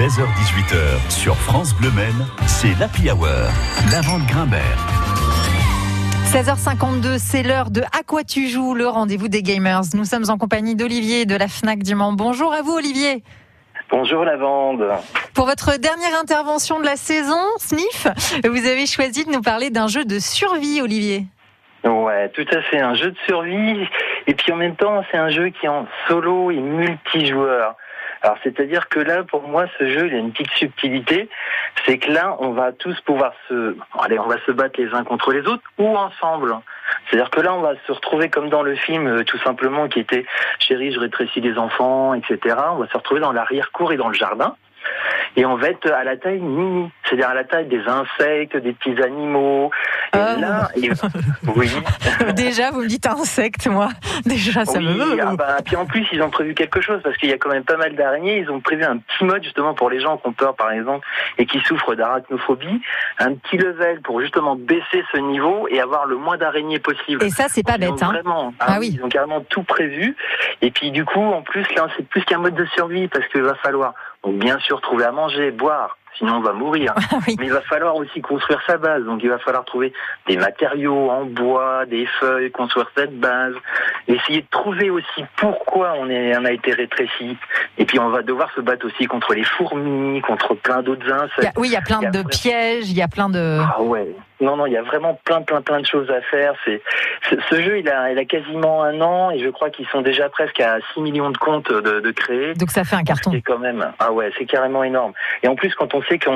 16h-18h sur France Bleu Maine, c'est l'Happy Hour, la vente Grimbert. 16h52, c'est l'heure de À quoi tu joues, le rendez-vous des gamers. Nous sommes en compagnie d'Olivier de la FNAC du Mans. Bonjour à vous Olivier. Bonjour Lavande. Pour votre dernière intervention de la saison, Sniff, vous avez choisi de nous parler d'un jeu de survie, Olivier. Ouais, tout à fait, un jeu de survie. Et puis en même temps, c'est un jeu qui est en solo et multijoueur. Alors c'est-à-dire que là, pour moi, ce jeu, il a une petite subtilité, c'est que là, on va tous pouvoir se, allez, on va se battre les uns contre les autres ou ensemble. C'est-à-dire que là, on va se retrouver comme dans le film, euh, tout simplement, qui était Chérie, je rétrécis les enfants, etc. On va se retrouver dans l'arrière-cour et dans le jardin et on va être à la taille mini, c'est-à-dire à la taille des insectes, des petits animaux. Et ah. là, oui. Déjà, vous me dites insectes, moi. Déjà, ça me ah bah, puis en plus, ils ont prévu quelque chose parce qu'il y a quand même pas mal d'araignées. Ils ont prévu un petit mode justement pour les gens qui ont peur, par exemple, et qui souffrent d'arachnophobie, un petit level pour justement baisser ce niveau et avoir le moins d'araignées possible. Et ça, c'est pas bête, hein. Vraiment, ah, oui. Ils ont carrément tout prévu. Et puis du coup, en plus, là, c'est plus qu'un mode de survie parce qu'il va falloir donc bien sûr trouver à manger, boire, sinon on va mourir. Ah Mais il va falloir aussi construire sa base. Donc il va falloir trouver des matériaux en bois, des feuilles, construire cette base, essayer de trouver aussi pourquoi on, est, on a été rétréci. Et puis on va devoir se battre aussi contre les fourmis, contre plein d'autres insectes. oui, il y a plein de pièges, il y a plein de... Ah ouais, non, non, il y a vraiment plein, plein, plein de choses à faire. C'est ce jeu, il a, il a quasiment un an et je crois qu'ils sont déjà presque à 6 millions de comptes de, de créés. Donc ça fait un carton. C'est quand même, ah ouais, c'est carrément énorme. Et en plus, quand on sait que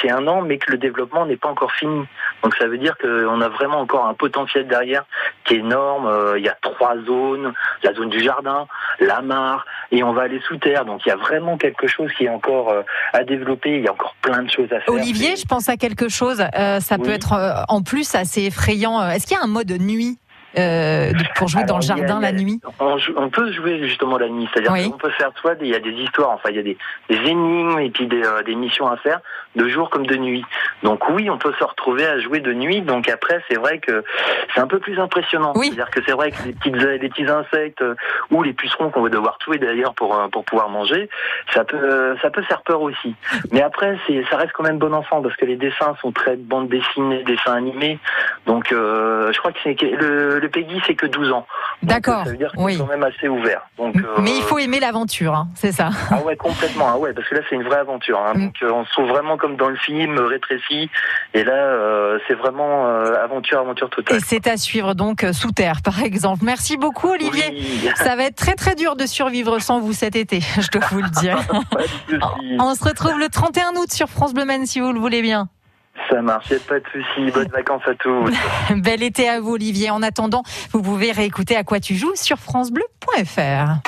c'est un an, mais que le développement n'est pas encore fini, donc ça veut dire qu'on a vraiment encore un potentiel derrière qui est énorme. Euh, il y a trois zones, la zone du jardin, la mare, et on va aller sous terre. Donc il y a vraiment quelque chose qui est encore euh, à développer. Il y a encore plein de choses à faire. Olivier, je pense à quelque chose. Euh, ça peut être euh, en plus assez effrayant. Est-ce qu'il y a un mode nuit euh, pour jouer dans le jardin la nuit on, peut jouer justement la nuit, c'est-à-dire qu'on peut faire soit il y a des histoires, enfin il y a des, énigmes et puis euh, des, missions à faire de jour comme de nuit. Donc oui, on peut se retrouver à jouer de nuit. Donc après, c'est vrai que c'est un peu plus impressionnant. C'est-à-dire que c'est vrai que les, petites, les petits insectes euh, ou les pucerons qu'on va devoir tuer d'ailleurs pour pour pouvoir manger, ça peut ça peut faire peur aussi. Mais après, c'est ça reste quand même bon enfant parce que les dessins sont très bande dessinée, dessins animés. Donc je crois que c'est le le Peggy, c'est que 12 ans. D'accord. Ça veut dire que c'est quand même assez ouvert. Donc, Mais il faut aimer l'aventure, hein, c'est ça. Ah ouais, complètement. Ah ouais, parce que là, c'est une vraie aventure. Hein. Mm. Donc, euh, on se trouve vraiment comme dans le film, rétréci. Et là, euh, c'est vraiment euh, aventure, aventure totale. Et c'est à suivre donc sous terre, par exemple. Merci beaucoup, Olivier. Ça va être très très dur de survivre sans vous cet été, je dois vous le dire. on se retrouve le 31 août sur France Bleu Men, si vous le voulez bien. Ça marche, pas de soucis. Bonnes vacances à tous. Bel été à vous, Olivier. En attendant, vous pouvez réécouter à quoi tu joues sur FranceBleu.fr.